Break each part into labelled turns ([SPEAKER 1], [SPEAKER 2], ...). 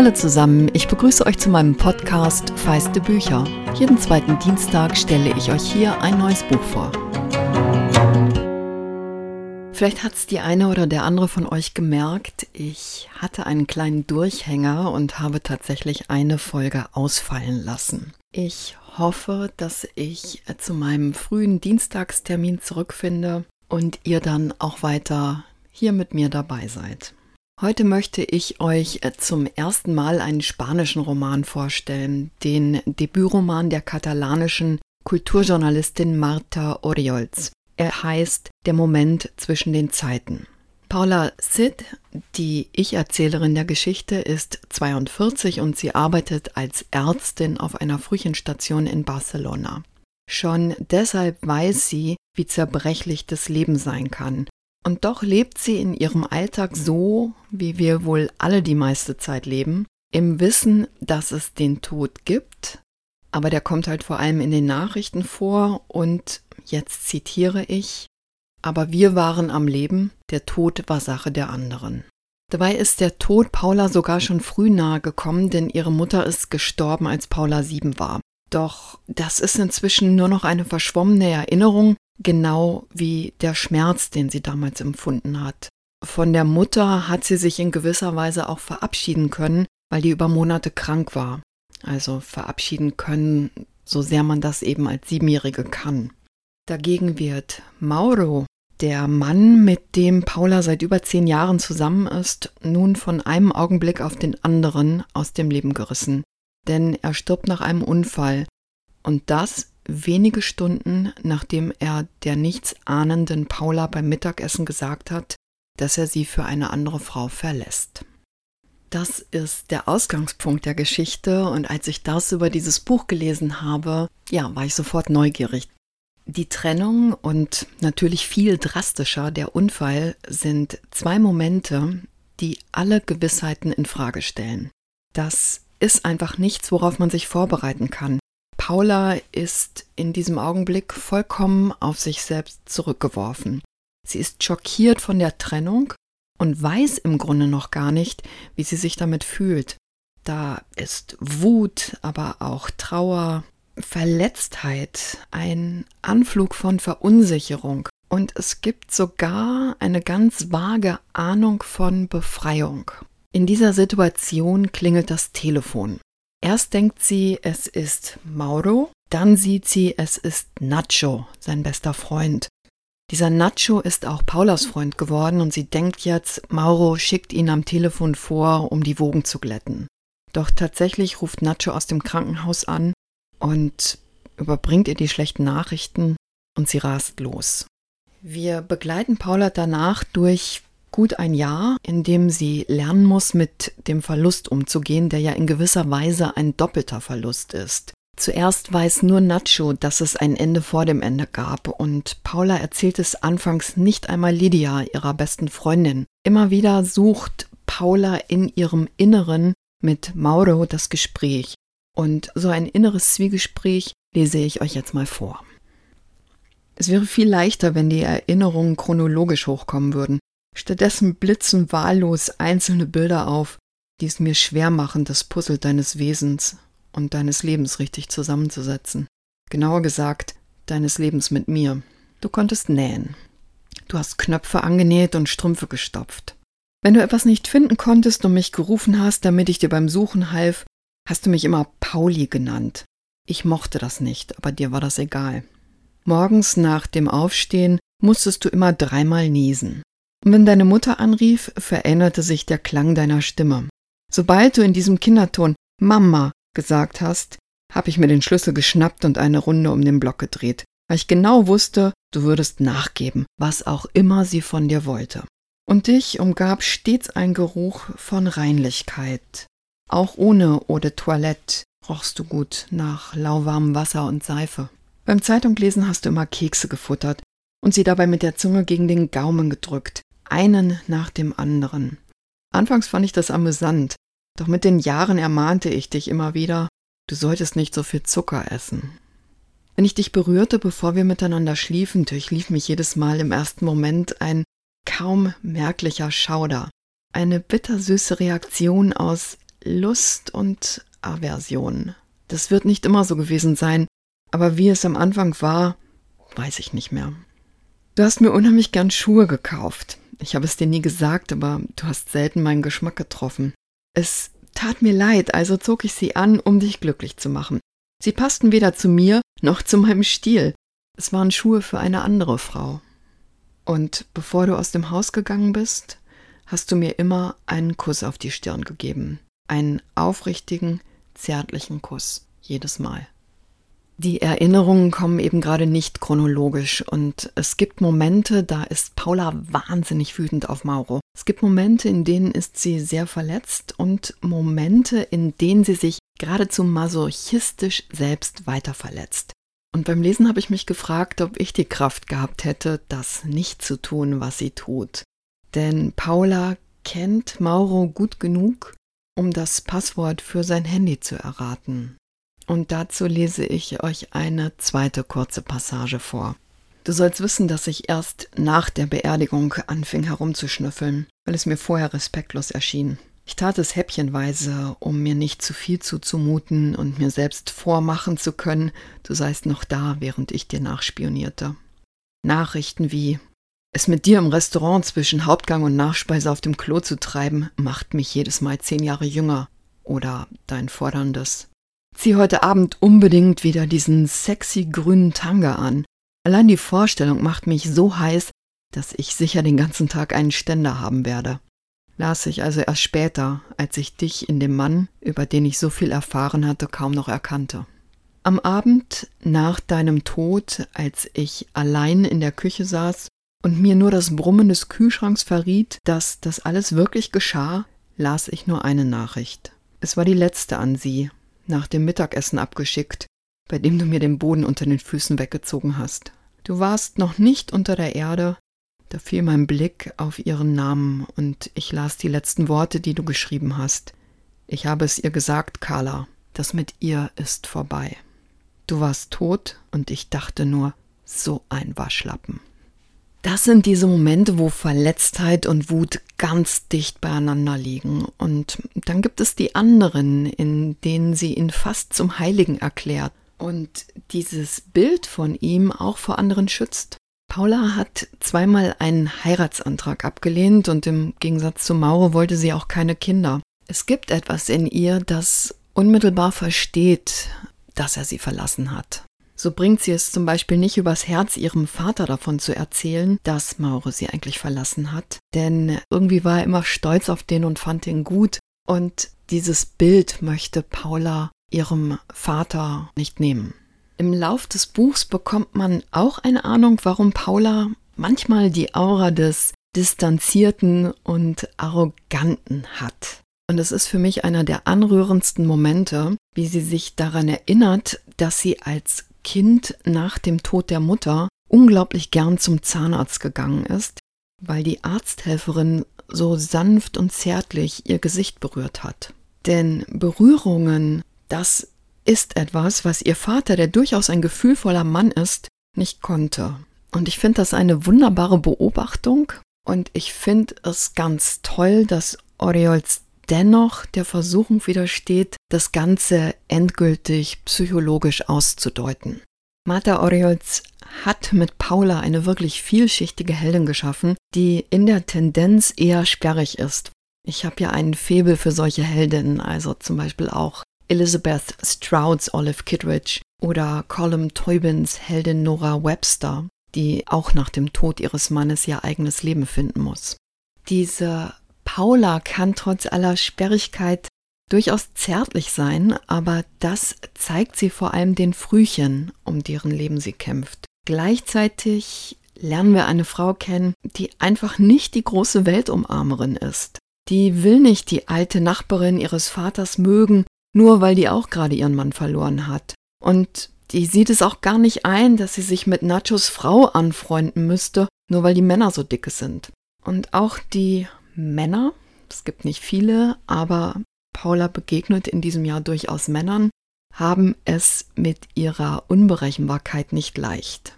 [SPEAKER 1] Hallo zusammen, ich begrüße euch zu meinem Podcast Feiste Bücher. Jeden zweiten Dienstag stelle ich euch hier ein neues Buch vor. Vielleicht hat es die eine oder der andere von euch gemerkt, ich hatte einen kleinen Durchhänger und habe tatsächlich eine Folge ausfallen lassen. Ich hoffe, dass ich zu meinem frühen Dienstagstermin zurückfinde und ihr dann auch weiter hier mit mir dabei seid. Heute möchte ich euch äh, zum ersten Mal einen spanischen Roman vorstellen, den Debütroman der katalanischen Kulturjournalistin Marta Oriols. Er heißt Der Moment zwischen den Zeiten. Paula Sid, die Ich-Erzählerin der Geschichte, ist 42 und sie arbeitet als Ärztin auf einer Frühchenstation in Barcelona. Schon deshalb weiß sie, wie zerbrechlich das Leben sein kann und doch lebt sie in ihrem Alltag so, wie wir wohl alle die meiste Zeit leben, im Wissen, dass es den Tod gibt, aber der kommt halt vor allem in den Nachrichten vor und jetzt zitiere ich, aber wir waren am Leben, der Tod war Sache der anderen. Dabei ist der Tod Paula sogar schon früh nahe gekommen, denn ihre Mutter ist gestorben, als Paula sieben war. Doch das ist inzwischen nur noch eine verschwommene Erinnerung, genau wie der Schmerz, den sie damals empfunden hat. Von der Mutter hat sie sich in gewisser Weise auch verabschieden können, weil die über Monate krank war. Also verabschieden können, so sehr man das eben als Siebenjährige kann. Dagegen wird Mauro, der Mann, mit dem Paula seit über zehn Jahren zusammen ist, nun von einem Augenblick auf den anderen aus dem Leben gerissen. Denn er stirbt nach einem Unfall. Und das wenige Stunden nachdem er der nichtsahnenden Paula beim Mittagessen gesagt hat, dass er sie für eine andere Frau verlässt. Das ist der Ausgangspunkt der Geschichte und als ich das über dieses Buch gelesen habe, ja, war ich sofort neugierig. Die Trennung und natürlich viel drastischer der Unfall sind zwei Momente, die alle Gewissheiten in Frage stellen. Das ist einfach nichts, worauf man sich vorbereiten kann. Paula ist in diesem Augenblick vollkommen auf sich selbst zurückgeworfen. Sie ist schockiert von der Trennung und weiß im Grunde noch gar nicht, wie sie sich damit fühlt. Da ist Wut, aber auch Trauer, Verletztheit, ein Anflug von Verunsicherung und es gibt sogar eine ganz vage Ahnung von Befreiung. In dieser Situation klingelt das Telefon. Erst denkt sie, es ist Mauro, dann sieht sie, es ist Nacho, sein bester Freund. Dieser Nacho ist auch Paulas Freund geworden und sie denkt jetzt, Mauro schickt ihn am Telefon vor, um die Wogen zu glätten. Doch tatsächlich ruft Nacho aus dem Krankenhaus an und überbringt ihr die schlechten Nachrichten und sie rast los. Wir begleiten Paula danach durch gut ein Jahr, in dem sie lernen muss, mit dem Verlust umzugehen, der ja in gewisser Weise ein doppelter Verlust ist. Zuerst weiß nur Nacho, dass es ein Ende vor dem Ende gab, und Paula erzählt es anfangs nicht einmal Lydia, ihrer besten Freundin. Immer wieder sucht Paula in ihrem Inneren mit Mauro das Gespräch. Und so ein inneres Zwiegespräch lese ich euch jetzt mal vor. Es wäre viel leichter, wenn die Erinnerungen chronologisch hochkommen würden. Stattdessen blitzen wahllos einzelne Bilder auf, die es mir schwer machen, das Puzzle deines Wesens und deines Lebens richtig zusammenzusetzen. Genauer gesagt, deines Lebens mit mir. Du konntest nähen. Du hast Knöpfe angenäht und Strümpfe gestopft. Wenn du etwas nicht finden konntest und mich gerufen hast, damit ich dir beim Suchen half, hast du mich immer Pauli genannt. Ich mochte das nicht, aber dir war das egal. Morgens nach dem Aufstehen musstest du immer dreimal niesen. Und wenn deine Mutter anrief, veränderte sich der Klang deiner Stimme. Sobald du in diesem Kinderton Mama gesagt hast, habe ich mir den Schlüssel geschnappt und eine Runde um den Block gedreht, weil ich genau wusste, du würdest nachgeben, was auch immer sie von dir wollte. Und dich umgab stets ein Geruch von Reinlichkeit. Auch ohne Eau de Toilette rochst du gut nach lauwarmem Wasser und Seife. Beim Zeitunglesen hast du immer Kekse gefuttert und sie dabei mit der Zunge gegen den Gaumen gedrückt, einen nach dem anderen. Anfangs fand ich das amüsant, doch mit den Jahren ermahnte ich dich immer wieder, du solltest nicht so viel Zucker essen. Wenn ich dich berührte, bevor wir miteinander schliefen, durchlief mich jedes Mal im ersten Moment ein kaum merklicher Schauder, eine bittersüße Reaktion aus Lust und Aversion. Das wird nicht immer so gewesen sein, aber wie es am Anfang war, weiß ich nicht mehr. Du hast mir unheimlich gern Schuhe gekauft. Ich habe es dir nie gesagt, aber du hast selten meinen Geschmack getroffen. Es tat mir leid, also zog ich sie an, um dich glücklich zu machen. Sie passten weder zu mir noch zu meinem Stil. Es waren Schuhe für eine andere Frau. Und bevor du aus dem Haus gegangen bist, hast du mir immer einen Kuss auf die Stirn gegeben. Einen aufrichtigen, zärtlichen Kuss. Jedes Mal. Die Erinnerungen kommen eben gerade nicht chronologisch und es gibt Momente, da ist Paula wahnsinnig wütend auf Mauro. Es gibt Momente, in denen ist sie sehr verletzt und Momente, in denen sie sich geradezu masochistisch selbst weiter verletzt. Und beim Lesen habe ich mich gefragt, ob ich die Kraft gehabt hätte, das nicht zu tun, was sie tut. Denn Paula kennt Mauro gut genug, um das Passwort für sein Handy zu erraten. Und dazu lese ich euch eine zweite kurze Passage vor. Du sollst wissen, dass ich erst nach der Beerdigung anfing herumzuschnüffeln, weil es mir vorher respektlos erschien. Ich tat es häppchenweise, um mir nicht zu viel zuzumuten und mir selbst vormachen zu können, du seist noch da, während ich dir nachspionierte. Nachrichten wie Es mit dir im Restaurant zwischen Hauptgang und Nachspeise auf dem Klo zu treiben, macht mich jedes Mal zehn Jahre jünger. Oder dein forderndes Zieh heute Abend unbedingt wieder diesen sexy grünen Tanga an. Allein die Vorstellung macht mich so heiß, dass ich sicher den ganzen Tag einen Ständer haben werde. Las ich also erst später, als ich dich in dem Mann, über den ich so viel erfahren hatte, kaum noch erkannte. Am Abend nach deinem Tod, als ich allein in der Küche saß und mir nur das Brummen des Kühlschranks verriet, dass das alles wirklich geschah, las ich nur eine Nachricht. Es war die letzte an sie, nach dem Mittagessen abgeschickt, bei dem du mir den Boden unter den Füßen weggezogen hast. Du warst noch nicht unter der Erde, da fiel mein Blick auf ihren Namen und ich las die letzten Worte, die du geschrieben hast. Ich habe es ihr gesagt, Carla, das mit ihr ist vorbei. Du warst tot und ich dachte nur, so ein Waschlappen. Das sind diese Momente, wo Verletztheit und Wut ganz dicht beieinander liegen. Und dann gibt es die anderen, in denen sie ihn fast zum Heiligen erklärt und dieses Bild von ihm auch vor anderen schützt. Paula hat zweimal einen Heiratsantrag abgelehnt und im Gegensatz zu Mauro wollte sie auch keine Kinder. Es gibt etwas in ihr, das unmittelbar versteht, dass er sie verlassen hat. So bringt sie es zum Beispiel nicht übers Herz, ihrem Vater davon zu erzählen, dass Maure sie eigentlich verlassen hat. Denn irgendwie war er immer stolz auf den und fand ihn gut. Und dieses Bild möchte Paula ihrem Vater nicht nehmen. Im Lauf des Buchs bekommt man auch eine Ahnung, warum Paula manchmal die Aura des Distanzierten und Arroganten hat. Und es ist für mich einer der anrührendsten Momente, wie sie sich daran erinnert, dass sie als Kind nach dem Tod der Mutter unglaublich gern zum Zahnarzt gegangen ist, weil die Arzthelferin so sanft und zärtlich ihr Gesicht berührt hat. Denn Berührungen, das ist etwas, was ihr Vater, der durchaus ein gefühlvoller Mann ist, nicht konnte. Und ich finde das eine wunderbare Beobachtung und ich finde es ganz toll, dass Oriols dennoch der Versuchung widersteht, das Ganze endgültig psychologisch auszudeuten. Martha Oriols hat mit Paula eine wirklich vielschichtige Heldin geschaffen, die in der Tendenz eher sperrig ist. Ich habe ja einen Febel für solche Heldinnen, also zum Beispiel auch Elizabeth Strouds Olive Kittredge oder Colum Teubins Heldin Nora Webster, die auch nach dem Tod ihres Mannes ihr eigenes Leben finden muss. Diese Paula kann trotz aller Sperrigkeit durchaus zärtlich sein, aber das zeigt sie vor allem den Frühchen, um deren Leben sie kämpft. Gleichzeitig lernen wir eine Frau kennen, die einfach nicht die große Weltumarmerin ist. Die will nicht die alte Nachbarin ihres Vaters mögen, nur weil die auch gerade ihren Mann verloren hat. Und die sieht es auch gar nicht ein, dass sie sich mit Nachos Frau anfreunden müsste, nur weil die Männer so dicke sind. Und auch die Männer. Es gibt nicht viele, aber Paula begegnet in diesem Jahr durchaus Männern, haben es mit ihrer Unberechenbarkeit nicht leicht.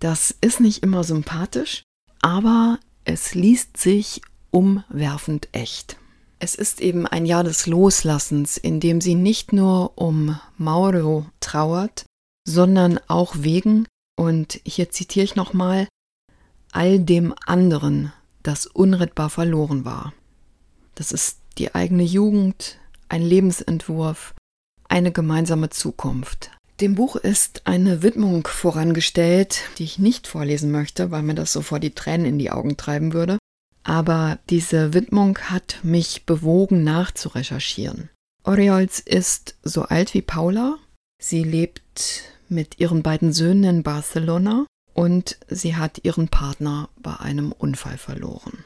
[SPEAKER 1] Das ist nicht immer sympathisch, aber es liest sich umwerfend echt. Es ist eben ein Jahr des Loslassens, in dem sie nicht nur um Mauro trauert, sondern auch wegen, und hier zitiere ich nochmal, all dem anderen, das unrettbar verloren war. Das ist die eigene Jugend, ein Lebensentwurf, eine gemeinsame Zukunft. Dem Buch ist eine Widmung vorangestellt, die ich nicht vorlesen möchte, weil mir das sofort die Tränen in die Augen treiben würde. Aber diese Widmung hat mich bewogen, nachzurecherchieren. Oriols ist so alt wie Paula. Sie lebt mit ihren beiden Söhnen in Barcelona und sie hat ihren Partner bei einem Unfall verloren.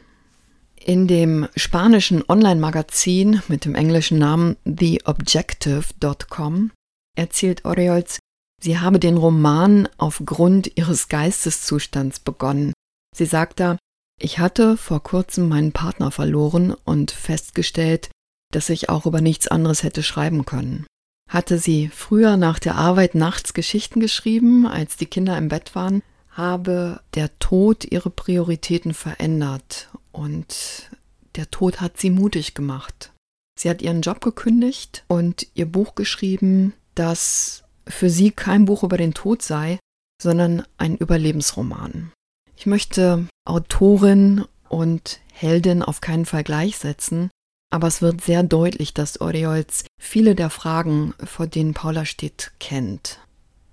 [SPEAKER 1] In dem spanischen Online-Magazin mit dem englischen Namen TheObjective.com erzählt Oriols, sie habe den Roman aufgrund ihres Geisteszustands begonnen. Sie sagt da, ich hatte vor kurzem meinen Partner verloren und festgestellt, dass ich auch über nichts anderes hätte schreiben können. Hatte sie früher nach der Arbeit nachts Geschichten geschrieben, als die Kinder im Bett waren, habe der Tod ihre Prioritäten verändert und der Tod hat sie mutig gemacht. Sie hat ihren Job gekündigt und ihr Buch geschrieben, das für sie kein Buch über den Tod sei, sondern ein Überlebensroman. Ich möchte Autorin und Heldin auf keinen Fall gleichsetzen, aber es wird sehr deutlich, dass Oriols viele der Fragen, vor denen Paula steht, kennt.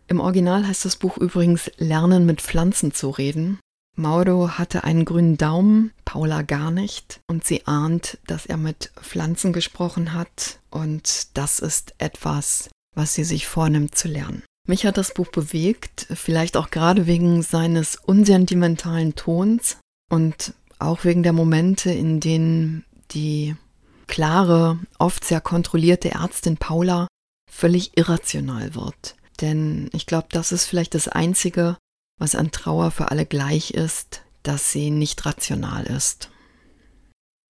[SPEAKER 1] Im Original heißt das Buch übrigens Lernen mit Pflanzen zu reden. Mauro hatte einen grünen Daumen, Paula gar nicht, und sie ahnt, dass er mit Pflanzen gesprochen hat, und das ist etwas, was sie sich vornimmt zu lernen. Mich hat das Buch bewegt, vielleicht auch gerade wegen seines unsentimentalen Tons und auch wegen der Momente, in denen die klare, oft sehr kontrollierte Ärztin Paula völlig irrational wird. Denn ich glaube, das ist vielleicht das Einzige, was an Trauer für alle gleich ist, dass sie nicht rational ist.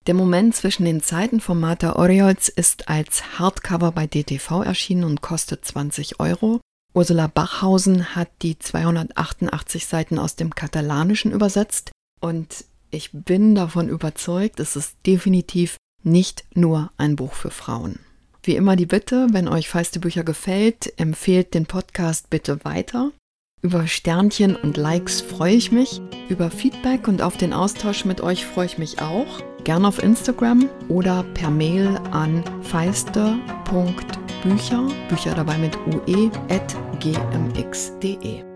[SPEAKER 1] Der Moment zwischen den Zeiten von Martha Oriols ist als Hardcover bei DTV erschienen und kostet 20 Euro. Ursula Bachhausen hat die 288 Seiten aus dem Katalanischen übersetzt und ich bin davon überzeugt, es ist definitiv nicht nur ein Buch für Frauen. Wie immer die Bitte, wenn euch feiste Bücher gefällt, empfehlt den Podcast bitte weiter. Über Sternchen und Likes freue ich mich. Über Feedback und auf den Austausch mit euch freue ich mich auch. Gerne auf Instagram oder per Mail an feiste.bücher, Bücher dabei mit ue, at gmx.de.